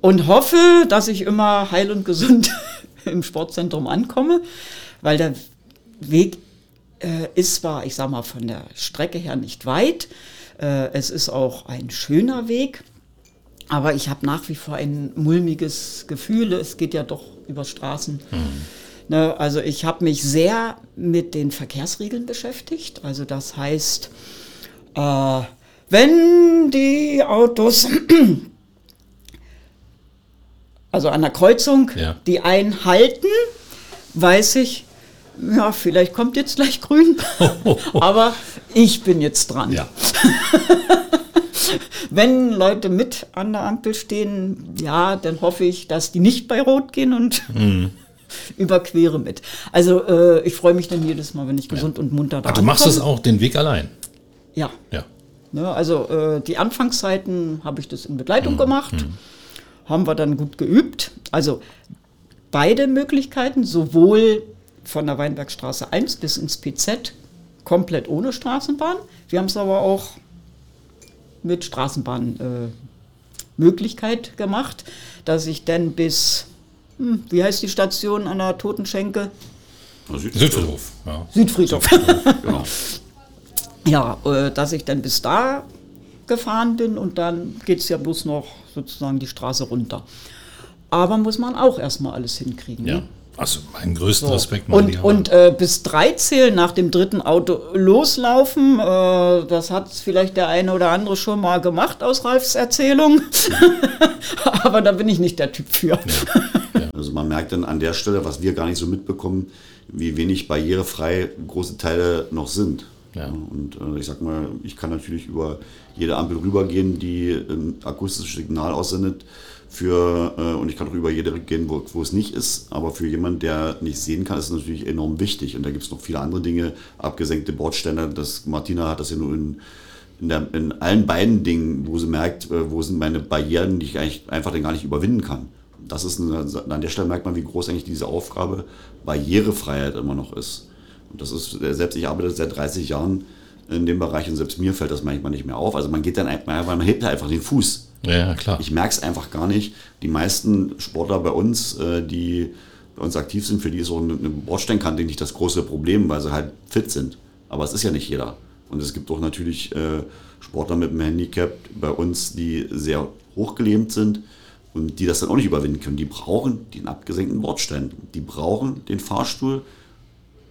und hoffe, dass ich immer heil und gesund im Sportzentrum ankomme, weil der Weg äh, ist zwar, ich sag mal, von der Strecke her nicht weit, äh, es ist auch ein schöner Weg, aber ich habe nach wie vor ein mulmiges Gefühl, es geht ja doch über Straßen. Ne, also ich habe mich sehr mit den Verkehrsregeln beschäftigt. Also das heißt, äh, wenn die Autos, also an der Kreuzung, Ja. die einen halten, weiß ich, ja, vielleicht kommt jetzt gleich grün, aber ich bin jetzt dran. Ja. Wenn Leute mit an der Ampel stehen, ja, dann hoffe ich, dass die nicht bei Rot gehen und Mhm. überquere mit. Also äh, ich freue mich dann jedes Mal, wenn ich gesund und munter da Ach, du machst es auch den Weg allein. Ja. Ja. Ne, also äh, die Anfangszeiten habe ich das in Begleitung Mhm. gemacht, haben wir dann gut geübt. Also beide Möglichkeiten, sowohl von der Weinbergstraße 1 bis ins PZ, komplett ohne Straßenbahn. Wir haben es aber auch mit Straßenbahn äh, Möglichkeit gemacht, dass ich dann bis, hm, wie heißt die Station an der Totenschenke? Na, Süd- Südfriedhof. Ja. Südfriedhof. Genau. ja, äh, dass ich dann bis da gefahren bin und dann geht es ja bloß noch sozusagen die Straße runter. Aber muss man auch erstmal alles hinkriegen. Ja. Ne? Also meinen größten So. Respekt, mein Und, und äh, bis drei zählen nach dem dritten Auto loslaufen, äh, das hat vielleicht der eine oder andere schon mal gemacht aus Ralfs Erzählung. Aber da bin ich nicht der Typ für. Also man merkt dann an der Stelle, was wir gar nicht so mitbekommen, wie wenig barrierefrei große Teile noch sind. Ja. Und äh, ich sag mal, ich kann natürlich über jede Ampel rübergehen, die ein akustisches Signal aussendet. Für, äh, und ich kann auch über jede gehen, wo, wo es nicht ist. Aber für jemanden, der nicht sehen kann, ist es natürlich enorm wichtig. Und da gibt es noch viele andere Dinge, abgesenkte Bordständer. Das, Martina hat das ja nur in, in, der, in allen beiden Dingen, wo sie merkt, äh, wo sind meine Barrieren, die ich eigentlich einfach dann gar nicht überwinden kann. Das ist eine, an der Stelle merkt man, wie groß eigentlich diese Aufgabe Barrierefreiheit immer noch ist. Und das ist, selbst ich arbeite seit 30 Jahren in dem Bereich und selbst mir fällt das manchmal nicht mehr auf. Also man geht dann einfach, man hebt einfach den Fuß. ja, klar. Ich merke es einfach gar nicht. Die meisten Sportler bei uns, äh, die bei uns aktiv sind, für die ist auch eine eine Bordsteinkante nicht das große Problem, weil sie halt fit sind. Aber es ist ja nicht jeder. Und es gibt auch natürlich äh, Sportler mit einem Handicap bei uns, die sehr hochgelähmt sind und die das dann auch nicht überwinden können. Die brauchen den abgesenkten Bordstein. Die brauchen den Fahrstuhl.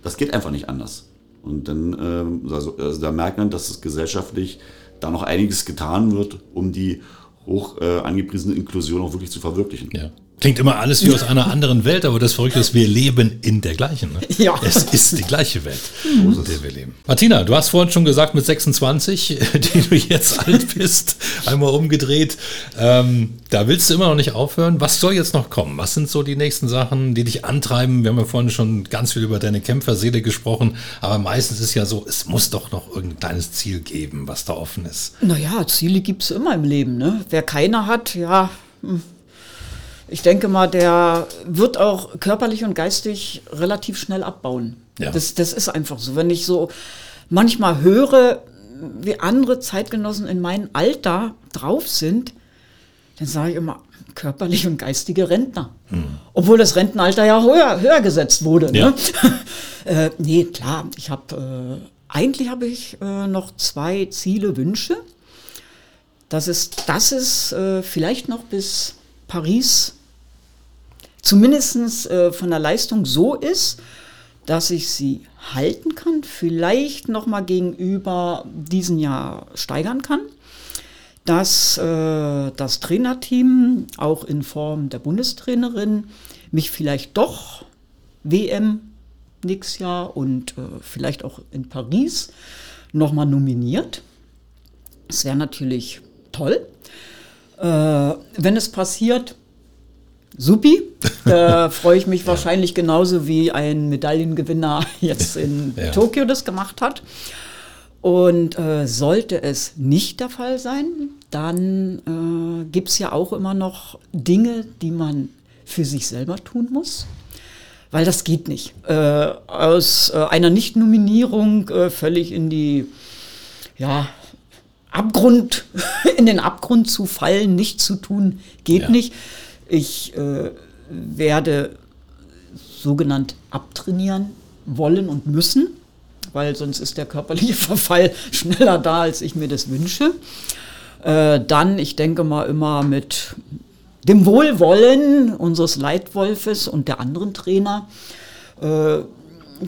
Das geht einfach nicht anders. Und dann, ähm, also, also da merkt man, dass es gesellschaftlich da noch einiges getan wird, um die hoch äh, angepriesene Inklusion auch wirklich zu verwirklichen. Ja. Klingt immer alles wie aus einer anderen Welt, aber das Verrückte ist, wir leben in der gleichen. Ne? Ja. Es ist die gleiche Welt, in der wir leben. Martina, du hast vorhin schon gesagt, mit 26, die du jetzt alt bist, einmal umgedreht, ähm, da willst du immer noch nicht aufhören. Was soll jetzt noch kommen? Was sind so die nächsten Sachen, die dich antreiben? Wir haben ja vorhin schon ganz viel über deine Kämpferseele gesprochen, aber meistens ist ja so, es muss doch noch irgendein kleines Ziel geben, was da offen ist. Naja, Ziele gibt es immer im Leben. Ne? Wer keine hat, ja, hm. Ich denke mal, der wird auch körperlich und geistig relativ schnell abbauen. Ja. Das, das ist einfach so. Wenn ich so manchmal höre, wie andere Zeitgenossen in meinem Alter drauf sind, dann sage ich immer, körperlich und geistige Rentner. Obwohl das Rentenalter ja höher, höher gesetzt wurde. Ja. Ne? äh, nee, klar, ich habe, äh, eigentlich habe ich äh, noch zwei Ziele, Wünsche. Das ist, das ist äh, vielleicht noch bis Paris zumindest äh, von der Leistung so ist, dass ich sie halten kann, vielleicht noch mal gegenüber diesem Jahr steigern kann, dass äh, das Trainerteam auch in Form der Bundestrainerin mich vielleicht doch WM nächstes Jahr und äh, vielleicht auch in Paris noch mal nominiert. Das wäre natürlich toll. Äh, wenn es passiert, supi. Da freue ich mich wahrscheinlich genauso wie ein Medaillengewinner jetzt in Ja. Tokio das gemacht hat. Und äh, sollte es nicht der Fall sein, dann äh, gibt es ja auch immer noch Dinge, die man für sich selber tun muss. Weil das geht nicht. Äh, aus äh, einer Nicht-Nominierung äh, völlig in die, ja, Abgrund, in den Abgrund zu fallen, nichts zu tun, geht Ja. nicht. Ich äh, werde sogenannt abtrainieren wollen und müssen, weil sonst ist der körperliche Verfall schneller da, als ich mir das wünsche. Äh, dann, ich denke mal immer mit dem Wohlwollen unseres Leitwolfes und der anderen Trainer, äh,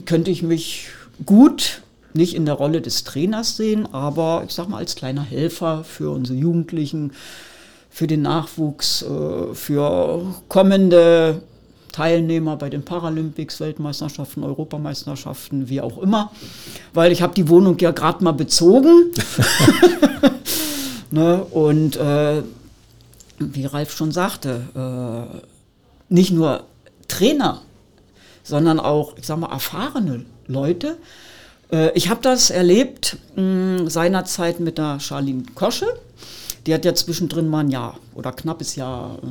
könnte ich mich gut nicht in der Rolle des Trainers sehen, aber ich sag mal als kleiner Helfer für unsere Jugendlichen, für den Nachwuchs, äh, für kommende Teilnehmer bei den Paralympics, Weltmeisterschaften, Europameisterschaften, wie auch immer. Weil ich habe die Wohnung ja gerade mal bezogen. ne? Und äh, wie Ralf schon sagte, äh, nicht nur Trainer, sondern auch, ich sag mal, erfahrene Leute. Äh, ich habe das erlebt mh, seinerzeit mit der Charlene Kosche. Die hat ja zwischendrin mal ein Jahr oder knappes Jahr äh,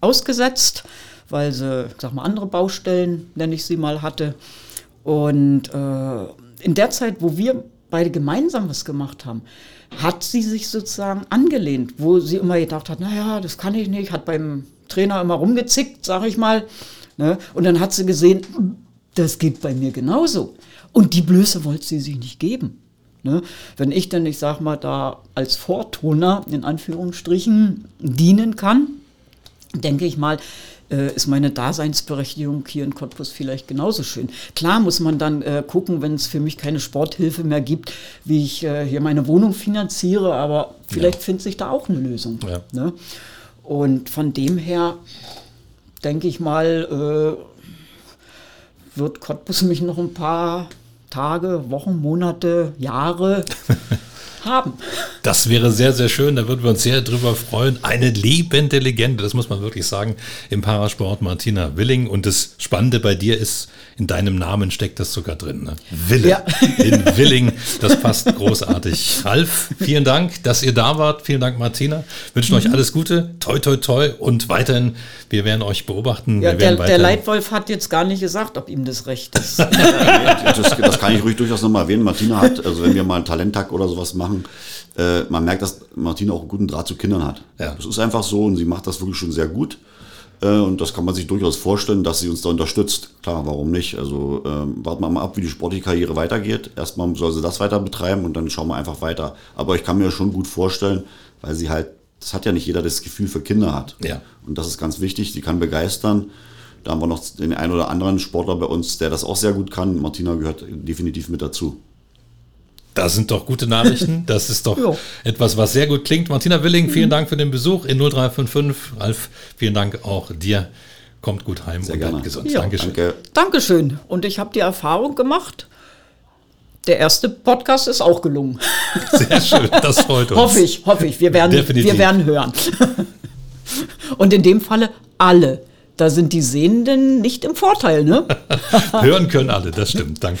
ausgesetzt, weil sie, sag mal, andere Baustellen, nenne ich sie mal, hatte. Und äh, in der Zeit, wo wir beide gemeinsam was gemacht haben, hat sie sich sozusagen angelehnt, wo sie immer gedacht hat, naja, das kann ich nicht, hat beim Trainer immer rumgezickt, sag ich mal. Ne? Und dann hat sie gesehen, das geht bei mir genauso. Und die Blöße wollte sie sich nicht geben. Ne? Wenn ich denn, ich sag mal, da als Vortoner in Anführungsstrichen dienen kann, denke ich mal, äh, ist meine Daseinsberechtigung hier in Cottbus vielleicht genauso schön. Klar muss man dann äh, gucken, wenn es für mich keine Sporthilfe mehr gibt, wie ich äh, hier meine Wohnung finanziere, aber vielleicht ja. findet sich da auch eine Lösung. Ja. Ne? Und von dem her denke ich mal, äh, wird Cottbus mich noch ein paar Tage, Wochen, Monate, Jahre haben. Das wäre sehr, sehr schön. Da würden wir uns sehr drüber freuen. Eine lebende Legende, das muss man wirklich sagen, im Parasport Martina Willing. Und das Spannende bei dir ist, in deinem Namen steckt das sogar drin. Ne? Wille ja. in Willing. Das passt großartig. Ralf, vielen Dank, dass ihr da wart. Vielen Dank, Martina. Wünschen mhm. euch alles Gute. Toi, toi, toi. Und weiterhin, wir werden euch beobachten. Ja, der, der, Leitwolf hat jetzt gar nicht gesagt, ob ihm das recht ist. das, das kann ich ruhig durchaus nochmal erwähnen. Martina hat, also wenn wir mal einen Talenttag oder sowas machen, äh, man merkt, dass Martina auch einen guten Draht zu Kindern hat. Ja. Das ist einfach so und sie macht das wirklich schon sehr gut. Äh, und das kann man sich durchaus vorstellen, dass sie uns da unterstützt. Klar, warum nicht? Also ähm, warten wir mal ab, wie die sportliche Karriere weitergeht. Erstmal soll sie das weiter betreiben und dann schauen wir einfach weiter. Aber ich kann mir schon gut vorstellen, weil sie halt, das hat ja nicht jeder das Gefühl für Kinder hat. Ja. Und das ist ganz wichtig, sie kann begeistern. Da haben wir noch den einen oder anderen Sportler bei uns, der das auch sehr gut kann. Martina gehört definitiv mit dazu. Das sind doch gute Nachrichten. Das ist doch jo. etwas, was sehr gut klingt. Martina Willing, vielen mhm. Dank für den Besuch in 0355. Ralf, vielen Dank auch dir. Kommt gut heim sehr und gerne. gesund. Ja. Dankeschön. Danke. Dankeschön. Und ich habe die Erfahrung gemacht, der erste Podcast ist auch gelungen. Sehr schön, das freut uns. hoffe ich, hoffe ich. Wir werden, wir werden hören. Und in dem Falle alle. Da sind die Sehenden nicht im Vorteil, ne? hören können alle, das stimmt. Danke.